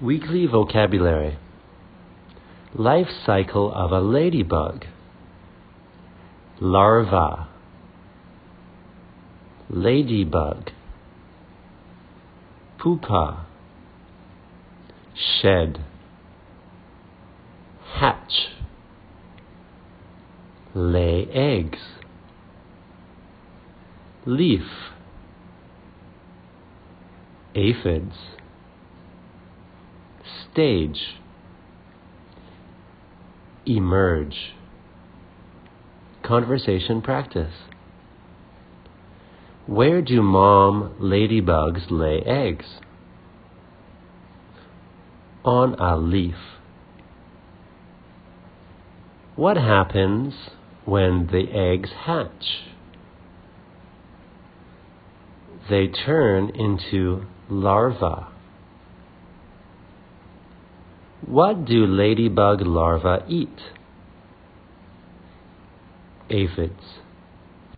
Weekly vocabulary Life cycle of a ladybug. Larva. Ladybug. Pupa. Shed. Hatch. Lay eggs. Leaf. Aphids stage, emerge, conversation practice. Where do mom ladybugs lay eggs? On a leaf. What happens when the eggs hatch? They turn into larvae. What do ladybug larvae eat? Aphids.